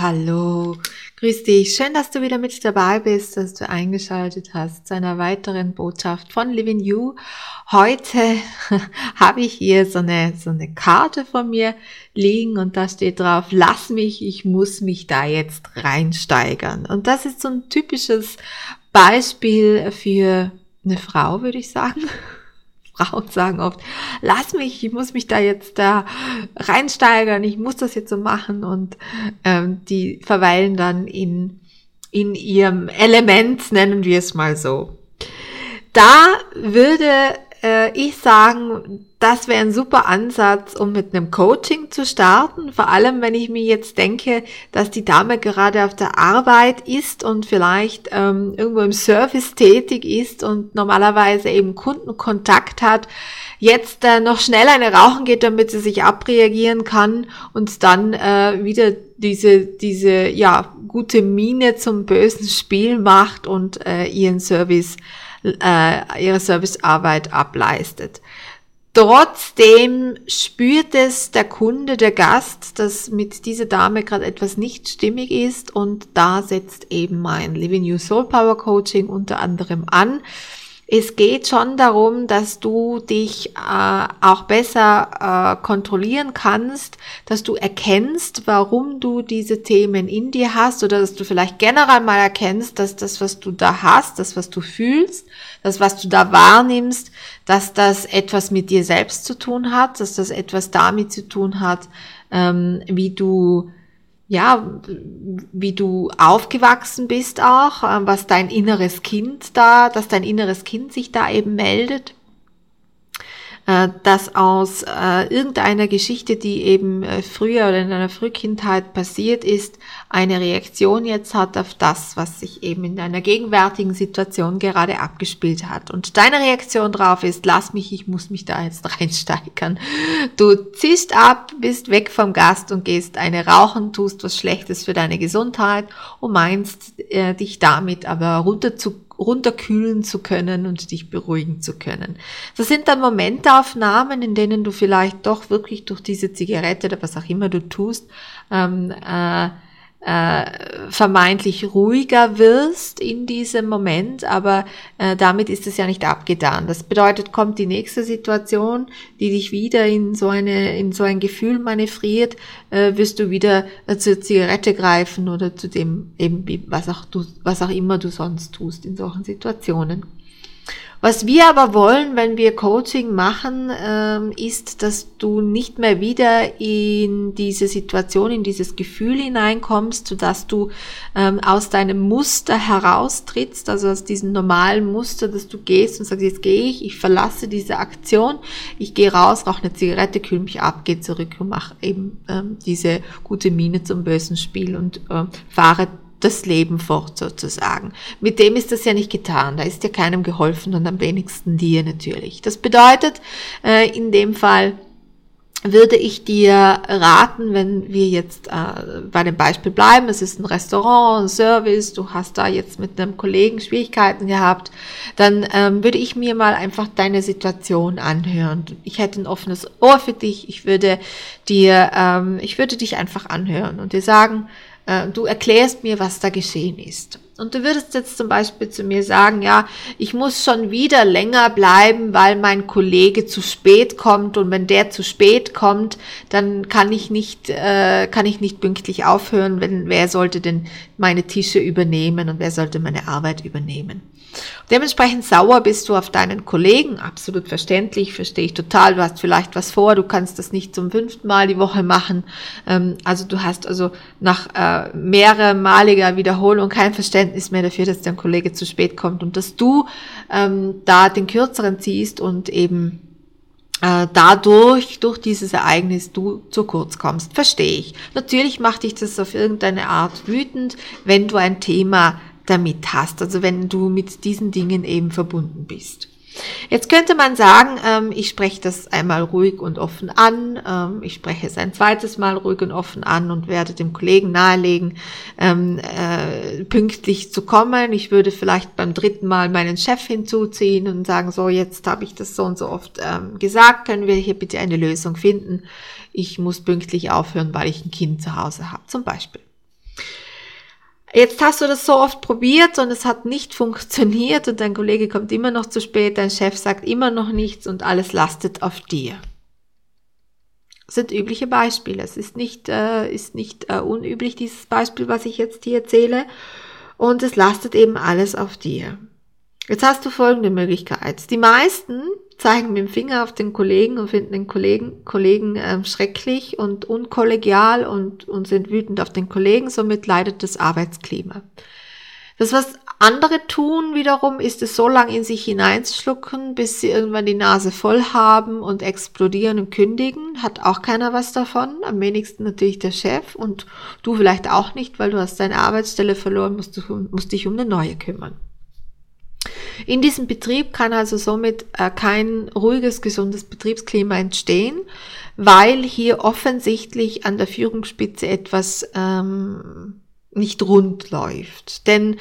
Hallo, grüß dich. Schön, dass du wieder mit dabei bist, dass du eingeschaltet hast zu einer weiteren Botschaft von Living You. Heute habe ich hier so eine, so eine Karte von mir liegen und da steht drauf, lass mich, ich muss mich da jetzt reinsteigern. Und das ist so ein typisches Beispiel für eine Frau, würde ich sagen. Frauen sagen oft, lass mich, ich muss mich da jetzt da reinsteigern, ich muss das jetzt so machen und ähm, die verweilen dann in, in ihrem Element, nennen wir es mal so. Da würde äh, ich sagen, das wäre ein super Ansatz, um mit einem Coaching zu starten. Vor allem, wenn ich mir jetzt denke, dass die Dame gerade auf der Arbeit ist und vielleicht ähm, irgendwo im Service tätig ist und normalerweise eben Kundenkontakt hat, jetzt äh, noch schnell eine rauchen geht, damit sie sich abreagieren kann und dann äh, wieder diese, diese, ja, gute Miene zum bösen Spiel macht und äh, ihren Service äh, ihre Servicearbeit ableistet. Trotzdem spürt es der Kunde, der Gast, dass mit dieser Dame gerade etwas nicht stimmig ist und da setzt eben mein Living You Soul Power Coaching unter anderem an. Es geht schon darum, dass du dich äh, auch besser äh, kontrollieren kannst, dass du erkennst, warum du diese Themen in dir hast oder dass du vielleicht generell mal erkennst, dass das, was du da hast, das, was du fühlst, das, was du da wahrnimmst, dass das etwas mit dir selbst zu tun hat, dass das etwas damit zu tun hat, ähm, wie du ja, wie du aufgewachsen bist auch, ähm, was dein inneres Kind da, dass dein inneres Kind sich da eben meldet äh, dass aus äh, irgendeiner Geschichte, die eben äh, früher oder in einer Frühkindheit passiert ist, eine Reaktion jetzt hat auf das, was sich eben in deiner gegenwärtigen Situation gerade abgespielt hat. Und deine Reaktion drauf ist, lass mich, ich muss mich da jetzt reinsteigern. Du ziehst ab, bist weg vom Gast und gehst eine rauchen, tust was Schlechtes für deine Gesundheit und meinst äh, dich damit aber runter zu runterkühlen zu können und dich beruhigen zu können. Das sind dann Momentaufnahmen, in denen du vielleicht doch wirklich durch diese Zigarette oder was auch immer du tust, ähm, äh, äh, vermeintlich ruhiger wirst in diesem Moment, aber äh, damit ist es ja nicht abgetan. Das bedeutet, kommt die nächste Situation, die dich wieder in so eine in so ein Gefühl manövriert, äh, wirst du wieder äh, zur Zigarette greifen oder zu dem eben was auch du was auch immer du sonst tust in solchen Situationen. Was wir aber wollen, wenn wir Coaching machen, ähm, ist, dass du nicht mehr wieder in diese Situation, in dieses Gefühl hineinkommst, sodass du ähm, aus deinem Muster heraustrittst, also aus diesem normalen Muster, dass du gehst und sagst, jetzt gehe ich, ich verlasse diese Aktion, ich gehe raus, rauche eine Zigarette, kühl mich ab, gehe zurück und mache eben ähm, diese gute Miene zum bösen Spiel und fahre das Leben fort sozusagen. Mit dem ist das ja nicht getan. Da ist ja keinem geholfen und am wenigsten dir natürlich. Das bedeutet äh, in dem Fall, würde ich dir raten, wenn wir jetzt äh, bei dem Beispiel bleiben, es ist ein Restaurant, ein Service, du hast da jetzt mit einem Kollegen Schwierigkeiten gehabt, dann ähm, würde ich mir mal einfach deine Situation anhören. Ich hätte ein offenes Ohr für dich, ich würde dir, ähm, ich würde dich einfach anhören und dir sagen, äh, du erklärst mir, was da geschehen ist. Und du würdest jetzt zum Beispiel zu mir sagen, ja, ich muss schon wieder länger bleiben, weil mein Kollege zu spät kommt und wenn der zu spät kommt, dann kann ich nicht, äh, kann ich nicht pünktlich aufhören, wenn wer sollte denn meine Tische übernehmen und wer sollte meine Arbeit übernehmen. Dementsprechend sauer bist du auf deinen Kollegen, absolut verständlich, verstehe ich total. Du hast vielleicht was vor, du kannst das nicht zum fünften Mal die Woche machen. Ähm, also du hast also nach äh, mehrmaliger Wiederholung kein Verständnis mehr dafür, dass dein Kollege zu spät kommt und dass du ähm, da den kürzeren ziehst und eben äh, dadurch, durch dieses Ereignis, du zu kurz kommst. Verstehe ich. Natürlich macht dich das auf irgendeine Art wütend, wenn du ein Thema damit hast, also wenn du mit diesen Dingen eben verbunden bist. Jetzt könnte man sagen, ähm, ich spreche das einmal ruhig und offen an, ähm, ich spreche es ein zweites Mal ruhig und offen an und werde dem Kollegen nahelegen, ähm, äh, pünktlich zu kommen. Ich würde vielleicht beim dritten Mal meinen Chef hinzuziehen und sagen, so jetzt habe ich das so und so oft gesagt, können wir hier bitte eine Lösung finden. Ich muss pünktlich aufhören, weil ich ein Kind zu Hause habe, zum Beispiel. Jetzt hast du das so oft probiert und es hat nicht funktioniert und dein Kollege kommt immer noch zu spät, dein Chef sagt immer noch nichts und alles lastet auf dir. Das sind übliche Beispiele. Es ist nicht, äh, ist nicht äh, unüblich, dieses Beispiel, was ich jetzt hier erzähle. Und es lastet eben alles auf dir. Jetzt hast du folgende Möglichkeit. Die meisten zeigen mit dem Finger auf den Kollegen und finden den Kollegen, Kollegen ähm, schrecklich und unkollegial und, und sind wütend auf den Kollegen. Somit leidet das Arbeitsklima. Das, was andere tun wiederum, ist es so lange in sich hineinschlucken, bis sie irgendwann die Nase voll haben und explodieren und kündigen. Hat auch keiner was davon. Am wenigsten natürlich der Chef und du vielleicht auch nicht, weil du hast deine Arbeitsstelle verloren, musst, du, musst dich um eine neue kümmern. In diesem Betrieb kann also somit äh, kein ruhiges, gesundes Betriebsklima entstehen, weil hier offensichtlich an der Führungsspitze etwas ähm, nicht rund läuft. Denn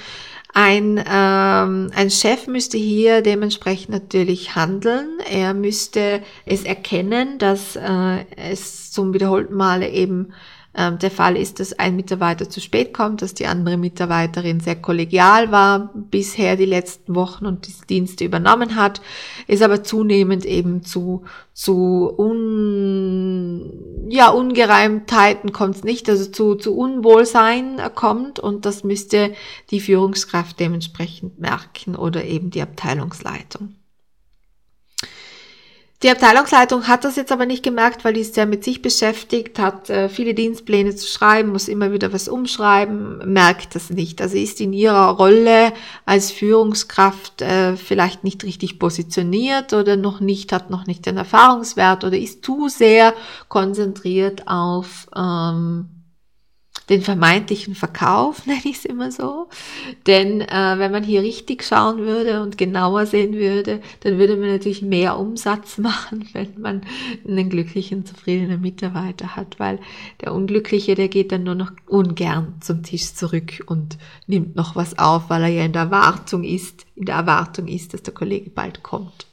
ein, ähm, ein Chef müsste hier dementsprechend natürlich handeln. Er müsste es erkennen, dass äh, es zum wiederholten Male eben ähm, der Fall ist, dass ein Mitarbeiter zu spät kommt, dass die andere Mitarbeiterin sehr kollegial war bisher die letzten Wochen und die Dienste übernommen hat, ist aber zunehmend eben zu, zu un, ja, Ungereimtheiten kommt es nicht, also zu, zu Unwohlsein kommt und das müsste die Führungskraft dementsprechend merken oder eben die Abteilungsleitung. Die Abteilungsleitung hat das jetzt aber nicht gemerkt, weil die ist sehr mit sich beschäftigt, hat äh, viele Dienstpläne zu schreiben, muss immer wieder was umschreiben, merkt das nicht. Also ist in ihrer Rolle als Führungskraft äh, vielleicht nicht richtig positioniert oder noch nicht, hat noch nicht den Erfahrungswert oder ist zu sehr konzentriert auf ähm, den vermeintlichen Verkauf, nenne ich es immer so. Denn äh, wenn man hier richtig schauen würde und genauer sehen würde, dann würde man natürlich mehr Umsatz machen, wenn man einen glücklichen, zufriedenen Mitarbeiter hat, weil der Unglückliche, der geht dann nur noch ungern zum Tisch zurück und nimmt noch was auf, weil er ja in der Erwartung ist, in der Erwartung ist, dass der Kollege bald kommt.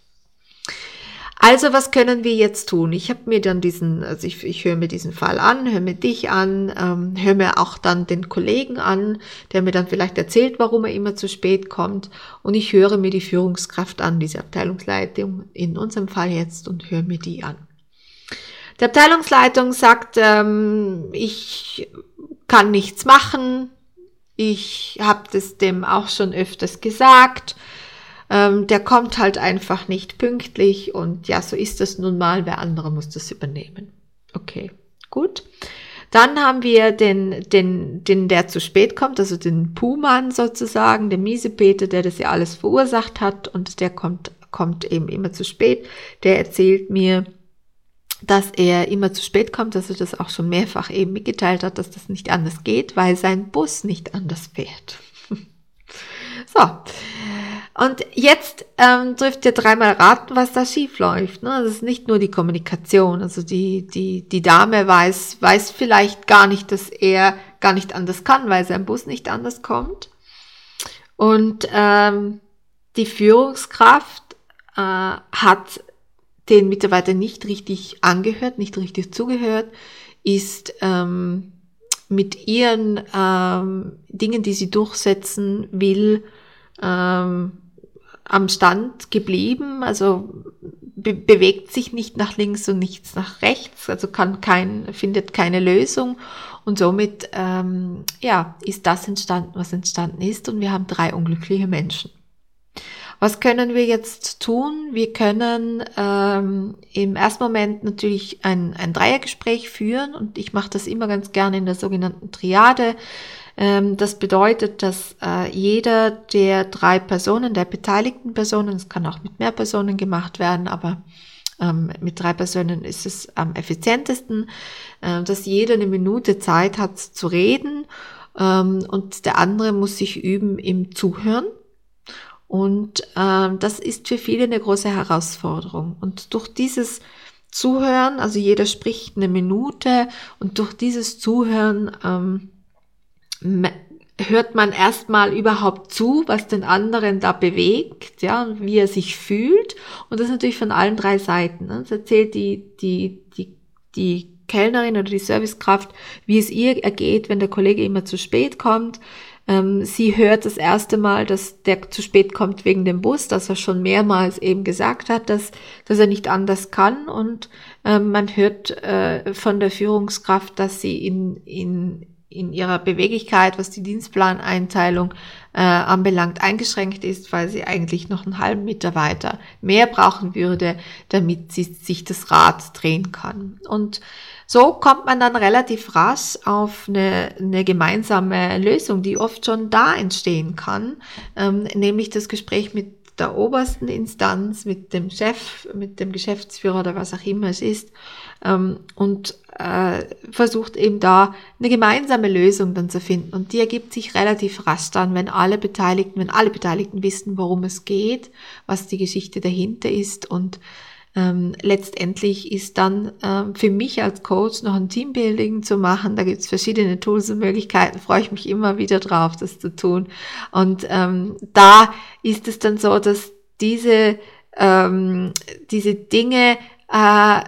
Also was können wir jetzt tun? Ich habe mir dann diesen, also ich, ich höre mir diesen Fall an, höre mir dich an, ähm, höre mir auch dann den Kollegen an, der mir dann vielleicht erzählt, warum er immer zu spät kommt. Und ich höre mir die Führungskraft an, diese Abteilungsleitung in unserem Fall jetzt und höre mir die an. Die Abteilungsleitung sagt, ähm, ich kann nichts machen. Ich habe das dem auch schon öfters gesagt ähm, der kommt halt einfach nicht pünktlich und ja, so ist das nun mal, wer andere muss das übernehmen. Okay, gut. Dann haben wir den, den, den, der zu spät kommt, also den Puhmann sozusagen, der Miesepeter, der das ja alles verursacht hat und der kommt, kommt eben immer zu spät. Der erzählt mir, dass er immer zu spät kommt, dass er das auch schon mehrfach eben mitgeteilt hat, dass das nicht anders geht, weil sein Bus nicht anders fährt. so, Und jetzt ähm, dürft ihr dreimal raten, was da schief läuft. Ne? Das ist nicht nur die Kommunikation. Also die, die, die Dame weiß, weiß vielleicht gar nicht, dass er gar nicht anders kann, weil sein Bus nicht anders kommt. Und ähm, die Führungskraft äh, hat den Mitarbeiter nicht richtig angehört, nicht richtig zugehört, ist ähm, mit ihren ähm, Dingen, die sie durchsetzen will, ähm, am Stand geblieben, also be bewegt sich nicht nach links und nichts nach rechts, also kann kein, findet keine Lösung und somit ähm, ja, ist das entstanden, was entstanden ist und wir haben drei unglückliche Menschen. Was können wir jetzt tun? Wir können ähm, im ersten Moment natürlich ein, ein Dreiergespräch führen und ich mache das immer ganz gerne in der sogenannten Triade. Ähm, das bedeutet, dass äh, jeder der drei Personen, der beteiligten Personen, es kann auch mit mehr Personen gemacht werden, aber ähm, mit drei Personen ist es am effizientesten, äh, dass jeder eine Minute Zeit hat zu reden ähm, und der andere muss sich üben im Zuhören. Und ähm, das ist für viele eine große Herausforderung. Und durch dieses Zuhören, also jeder spricht eine Minute und durch dieses Zuhören ähm, hört man erstmal überhaupt zu, was den anderen da bewegt, ja, wie er sich fühlt. Und das natürlich von allen drei Seiten. Ne? Das erzählt die, die, die, die Kellnerin oder die Servicekraft, wie es ihr ergeht, wenn der Kollege immer zu spät kommt. Ähm, sie hört das erste Mal, dass der zu spät kommt wegen dem Bus, dass er schon mehrmals eben gesagt hat, dass, dass er nicht anders kann. Und ähm, man hört äh, von der Führungskraft, dass sie in, in, in ihrer Beweglichkeit, was die Dienstplaneinteilung äh, anbelangt, eingeschränkt ist, weil sie eigentlich noch einen halben Meter weiter mehr brauchen würde, damit sie sich das Rad drehen kann. Und so kommt man dann relativ rasch auf eine, eine gemeinsame Lösung, die oft schon da entstehen kann, ähm, nämlich das Gespräch mit der obersten Instanz, mit dem Chef, mit dem Geschäftsführer oder was auch immer es ist ähm, und äh, versucht eben da eine gemeinsame Lösung dann zu finden. Und die ergibt sich relativ rasch dann, wenn alle Beteiligten, wenn alle Beteiligten wissen, worum es geht, was die Geschichte dahinter ist und ähm, letztendlich ist dann ähm, für mich als Coach noch ein Teambuilding zu machen. Da gibt es verschiedene Tools und Möglichkeiten. Freue ich mich immer wieder drauf, das zu tun. Und ähm, da ist es dann so, dass diese ähm, diese Dinge äh,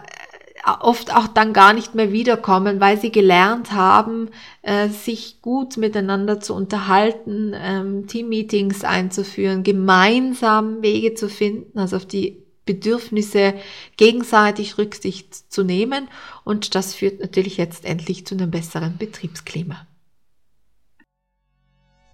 oft auch dann gar nicht mehr wiederkommen, weil sie gelernt haben, äh, sich gut miteinander zu unterhalten, ähm, Teammeetings einzuführen, gemeinsam Wege zu finden, also auf die Bedürfnisse gegenseitig Rücksicht zu nehmen. Und das führt natürlich jetzt endlich zu einem besseren Betriebsklima.